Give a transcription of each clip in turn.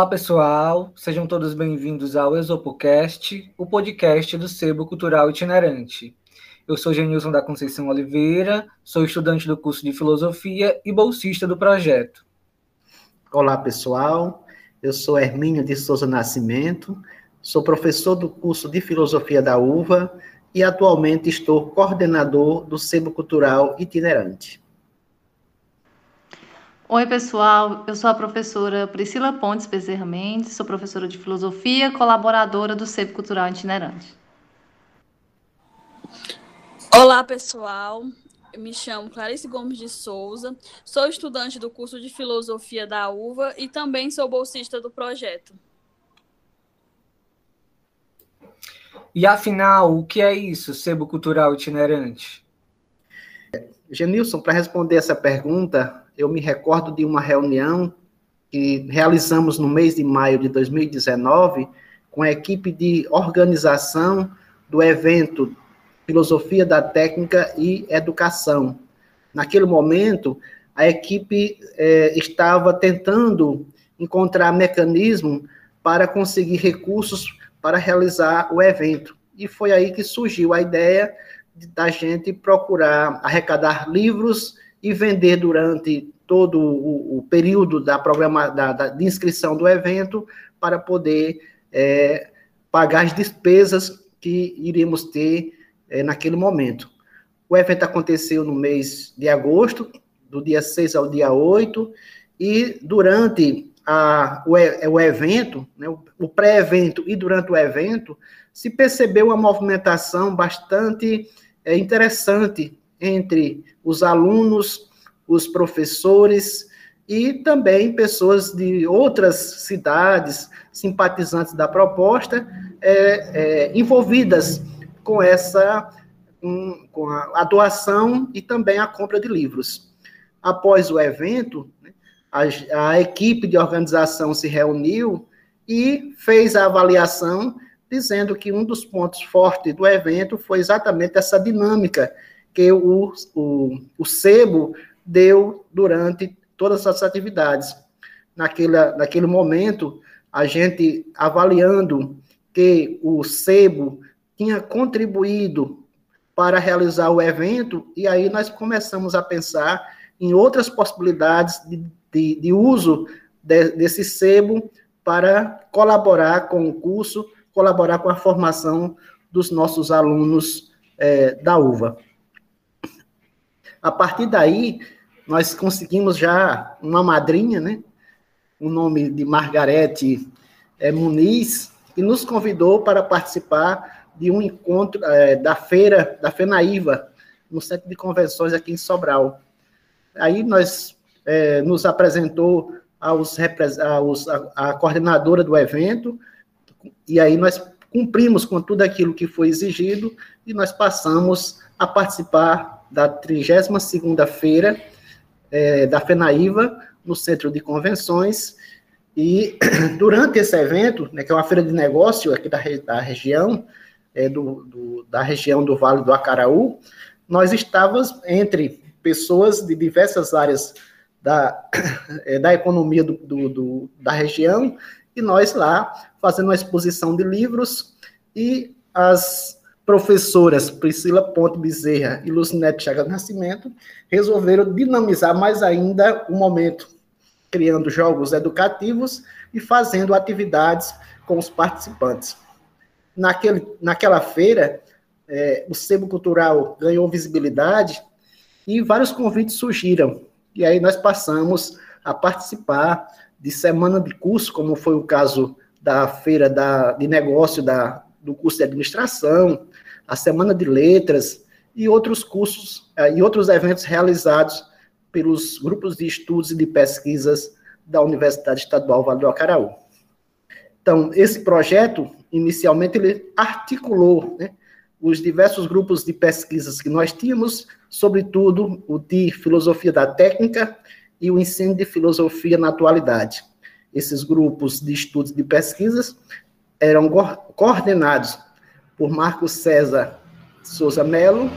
Olá, pessoal. Sejam todos bem-vindos ao Exopocast, o podcast do Sebo Cultural Itinerante. Eu sou Genilson da Conceição Oliveira, sou estudante do curso de Filosofia e bolsista do projeto. Olá, pessoal. Eu sou Hermínio de Souza Nascimento, sou professor do curso de Filosofia da UVA e atualmente estou coordenador do Sebo Cultural Itinerante. Oi, pessoal. Eu sou a professora Priscila Pontes Bezerra Mendes, sou professora de filosofia, colaboradora do Sebo Cultural Itinerante. Olá, pessoal. Eu me chamo Clarice Gomes de Souza, sou estudante do curso de filosofia da UVA e também sou bolsista do projeto. E afinal, o que é isso, Sebo Cultural Itinerante? Genilson, para responder essa pergunta, eu me recordo de uma reunião que realizamos no mês de maio de 2019 com a equipe de organização do evento Filosofia da Técnica e Educação. Naquele momento, a equipe eh, estava tentando encontrar mecanismo para conseguir recursos para realizar o evento. E foi aí que surgiu a ideia da gente procurar arrecadar livros e vender durante todo o, o período da programa da, da, de inscrição do evento para poder é, pagar as despesas que iríamos ter é, naquele momento. O evento aconteceu no mês de agosto, do dia 6 ao dia 8, e durante a, o, o evento, né, o pré-evento e durante o evento, se percebeu uma movimentação bastante é, interessante entre os alunos, os professores e também pessoas de outras cidades, simpatizantes da proposta, é, é, envolvidas com essa um, com a, a, doação e também a compra de livros. Após o evento, né, a, a equipe de organização se reuniu e fez a avaliação dizendo que um dos pontos fortes do evento foi exatamente essa dinâmica que o, o, o SEBO deu durante todas as atividades. Naquele, naquele momento, a gente avaliando que o SEBO tinha contribuído para realizar o evento, e aí nós começamos a pensar em outras possibilidades de, de, de uso de, desse sebo para colaborar com o curso colaborar com a formação dos nossos alunos é, da UVA. A partir daí, nós conseguimos já uma madrinha, né? O nome de Margarete é, Muniz, que nos convidou para participar de um encontro é, da feira da FENAIVA, no Centro de Convenções aqui em Sobral. Aí nós é, nos apresentou aos, aos a, a, coordenadora do evento, e aí nós cumprimos com tudo aquilo que foi exigido e nós passamos a participar da 32ª feira é, da FENAIVA, no Centro de Convenções, e durante esse evento, né, que é uma feira de negócio aqui da, da região, é, do, do, da região do Vale do Acaraú, nós estávamos entre pessoas de diversas áreas da, é, da economia do, do, da região, e nós lá fazendo uma exposição de livros e as professoras Priscila Ponte Bezerra e Lucinete Chagas Nascimento resolveram dinamizar mais ainda o momento, criando jogos educativos e fazendo atividades com os participantes. Naquele, naquela feira, é, o Sebo Cultural ganhou visibilidade e vários convites surgiram. E aí nós passamos a participar de semana de curso, como foi o caso da feira da, de negócio da, do curso de administração, a semana de letras e outros cursos uh, e outros eventos realizados pelos grupos de estudos e de pesquisas da Universidade Estadual Vale do Acaraú. Então, esse projeto, inicialmente, ele articulou né, os diversos grupos de pesquisas que nós tínhamos, sobretudo o de filosofia da técnica e o ensino de filosofia na atualidade. Esses grupos de estudos de pesquisas eram coordenados por Marcos César Souza Melo,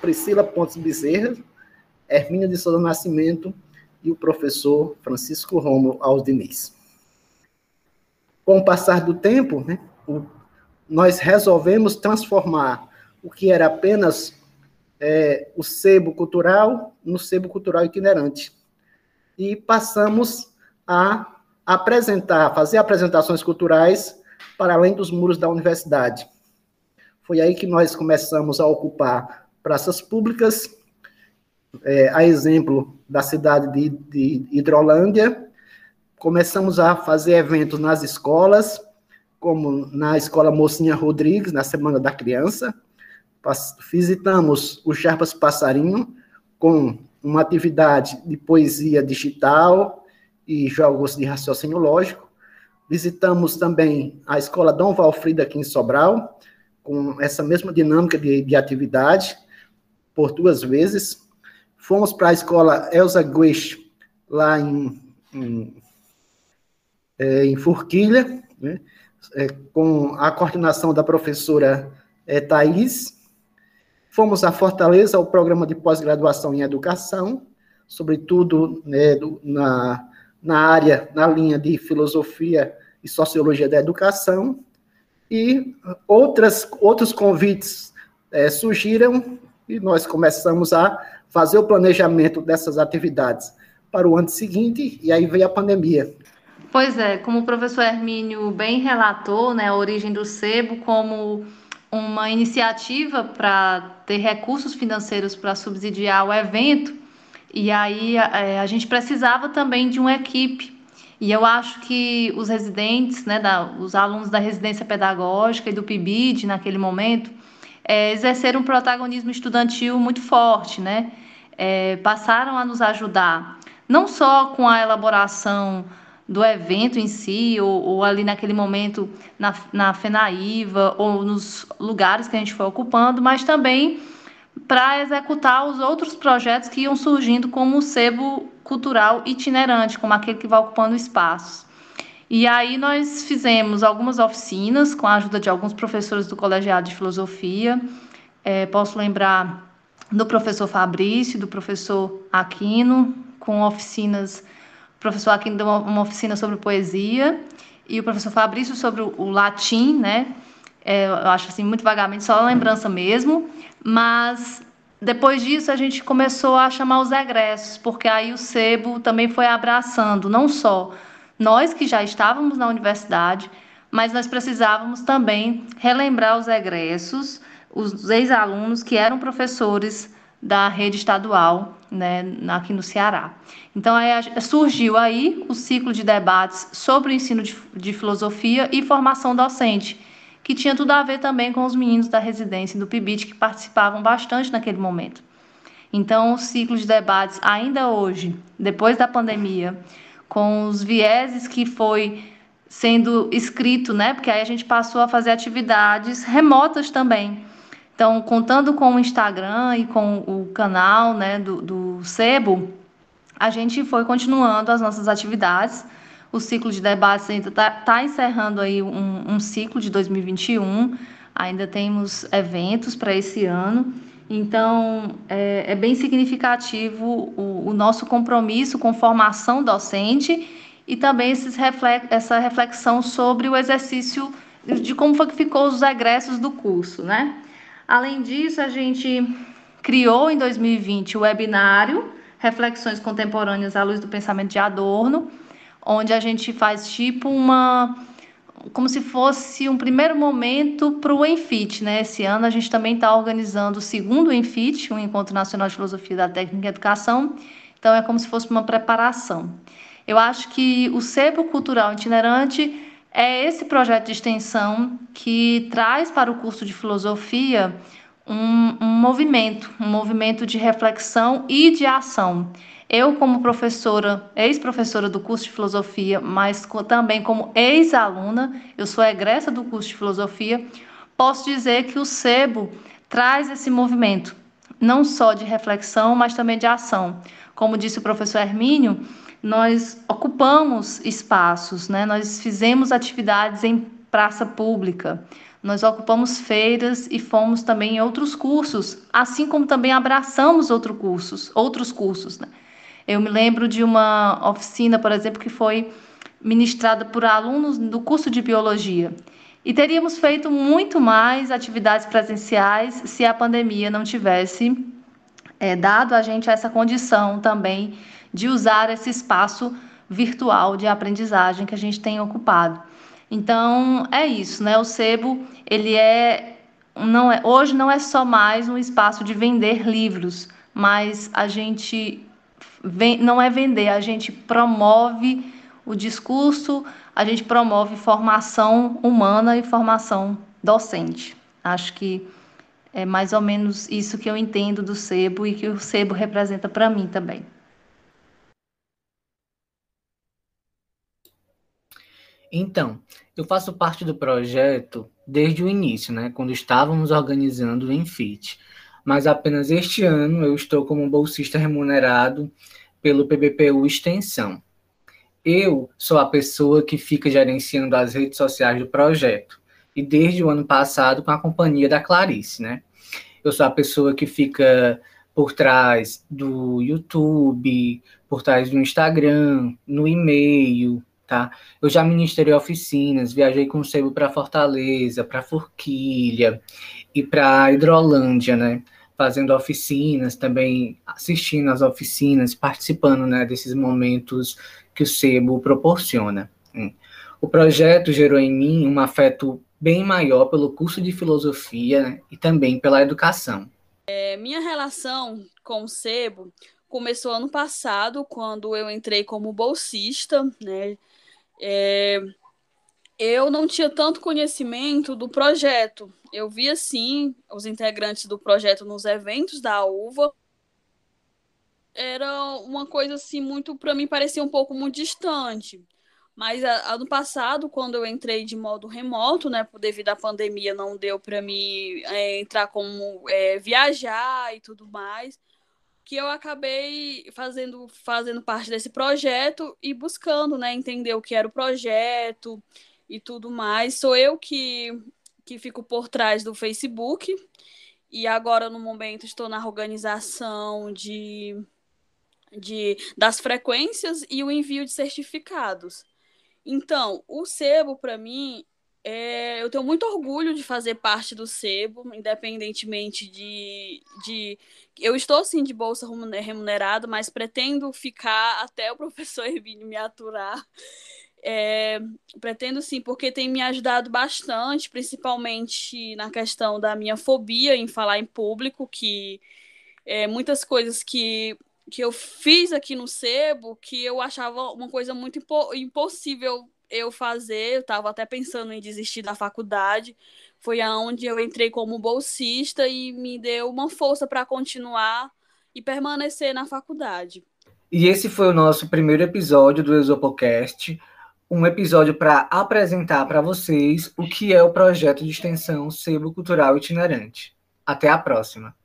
Priscila Pontes Bezerra, Hermínio de Souza Nascimento e o professor Francisco Romo Aldiniz. Com o passar do tempo, né, o, nós resolvemos transformar o que era apenas é, o sebo cultural no sebo cultural itinerante. E passamos a apresentar, fazer apresentações culturais para além dos muros da universidade. Foi aí que nós começamos a ocupar praças públicas, é, a exemplo da cidade de, de Hidrolândia, começamos a fazer eventos nas escolas, como na Escola Mocinha Rodrigues, na Semana da Criança. Visitamos o Charpas Passarinho, com uma atividade de poesia digital e jogos de raciocínio lógico. Visitamos também a Escola Dom Valfrida aqui em Sobral, com essa mesma dinâmica de, de atividade, por duas vezes. Fomos para a Escola Elza Guish, lá em, em é, em Forquilha, né, é, com a coordenação da professora é, Thais. Fomos a Fortaleza, ao programa de pós-graduação em educação, sobretudo né, do, na, na área, na linha de filosofia e sociologia da educação, e outras, outros convites é, surgiram e nós começamos a fazer o planejamento dessas atividades para o ano seguinte, e aí veio a pandemia. Pois é, como o professor Hermínio bem relatou, né, a origem do sebo como uma iniciativa para ter recursos financeiros para subsidiar o evento, e aí é, a, gente precisava também de uma equipe. E eu acho que os residentes, né, da, os alunos da residência pedagógica e do PIBID naquele momento, é, exerceram um protagonismo estudantil muito forte, né? É, passaram a nos ajudar, não só com a elaboração do evento em si, ou, ou, ali naquele momento na, na FENAIVA, ou nos lugares que a gente foi ocupando, mas também para executar os outros projetos que iam surgindo como o sebo cultural itinerante, como aquele que vai ocupando espaços. E aí nós fizemos algumas oficinas com a ajuda de alguns professores do Colegiado de Filosofia. É, posso lembrar do professor Fabrício, do professor Aquino, com oficinas o professor Aquino deu uma, uma, oficina sobre poesia e o professor Fabrício sobre o, o latim, né? É, eu acho assim, muito vagamente, só lembrança mesmo, mas depois disso a gente começou a chamar os egressos, porque aí o sebo também foi abraçando, não só nós que já estávamos na universidade, mas nós precisávamos também relembrar os egressos, os ex-alunos que eram professores da rede estadual né, aqui no Ceará. Então aí, surgiu aí o ciclo de debates sobre o ensino de, de, filosofia e formação docente, que tinha tudo a ver também com os meninos da residência do PIBIT que participavam bastante naquele momento. Então, o ciclo de debates, ainda hoje, depois da pandemia, com os vieses que foi sendo escrito, né? Porque aí a gente passou a fazer atividades remotas também. Então, contando com o Instagram e com o canal né, do, do Sebo, a gente foi continuando as nossas atividades. O ciclo de debates ainda está tá encerrando aí um, um ciclo de 2021. Ainda temos eventos para esse ano. Então, é, é bem significativo o, o, nosso compromisso com formação docente e também reflex, essa reflexão sobre o exercício de como foi que ficou os egressos do curso, né? Além disso, a gente criou em 2020 o webinário Reflexões Contemporâneas à Luz do Pensamento de Adorno, onde a gente faz tipo uma como se fosse um primeiro momento para o Enfit, né? Esse ano a gente também está organizando o segundo Enfit, o Encontro Nacional de Filosofia da Técnica e Educação. Então é como se fosse uma preparação. Eu acho que o Sebo Cultural Itinerante é esse projeto de extensão que traz para o curso de filosofia um, um movimento, um movimento de reflexão e de ação. Eu, como professora, ex-professora do curso de filosofia, mas também como ex-aluna, eu sou egressa do curso de filosofia, posso dizer que o SEBO traz esse movimento, não só de reflexão, mas também de ação. Como disse o professor Hermínio, nós ocupamos espaços, né? nós fizemos atividades em praça pública, nós ocupamos feiras e fomos também em outros cursos, assim como também abraçamos outros cursos, outros cursos. Né? Eu me lembro de uma oficina, por exemplo, que foi ministrada por alunos do curso de biologia. E teríamos feito muito mais atividades presenciais se a pandemia não tivesse é, dado a gente essa condição também de usar esse espaço virtual de aprendizagem que a gente tem ocupado. Então é isso, né? O sebo ele é não é hoje não é só mais um espaço de vender livros, mas a gente vem, não é vender, a gente promove o discurso, a gente promove formação humana e formação docente. Acho que é mais ou menos isso que eu entendo do sebo e que o sebo representa para mim também. Então, eu faço parte do projeto desde o início, né, quando estávamos organizando o Enfit. Mas apenas este ano eu estou como bolsista remunerado pelo PBPU Extensão. Eu sou a pessoa que fica gerenciando as redes sociais do projeto. E desde o ano passado com a companhia da Clarice, né? Eu sou a pessoa que fica por trás do YouTube, por trás do Instagram, no e-mail, tá? Eu já ministrei oficinas, viajei com o sebo para Fortaleza, para Forquilha e para Hidrolândia, né? Fazendo oficinas, também assistindo às oficinas, participando, né, desses momentos que o sebo proporciona. O projeto gerou em mim um afeto bem maior pelo curso de filosofia né, e também pela educação. É, minha relação com o sebo começou ano passado, quando eu entrei como bolsista, né? É, eu não tinha tanto conhecimento do projeto. Eu via, sim, os integrantes do projeto nos eventos da UVA. Era uma coisa, assim, muito, para mim, parecia um pouco muito distante. Mas ano passado, quando eu entrei de modo remoto, né, devido à pandemia, não deu para mim é, entrar como é, viajar e tudo mais que eu acabei fazendo, fazendo parte desse projeto e buscando, né, entender o que era o projeto e tudo mais. Sou eu que, que fico por trás do Facebook e agora, no momento, estou na organização de, de, das frequências e o envio de certificados. Então, o sebo, para mim, é, eu tenho muito orgulho de fazer parte do sebo, independentemente de, de. Eu estou sim de bolsa remunerada, mas pretendo ficar até o professor Hermínio me aturar. É, pretendo sim, porque tem me ajudado bastante, principalmente na questão da minha fobia em falar em público, que é, muitas coisas que, que eu fiz aqui no sebo que eu achava uma coisa muito impo impossível eu fazer, eu estava até pensando em desistir da faculdade. Foi aonde eu entrei como bolsista e me deu uma força para continuar e permanecer na faculdade. E esse foi o nosso primeiro episódio do Exopocast, um episódio para apresentar para vocês o que é o projeto de extensão Sebo Cultural Itinerante. Até a próxima!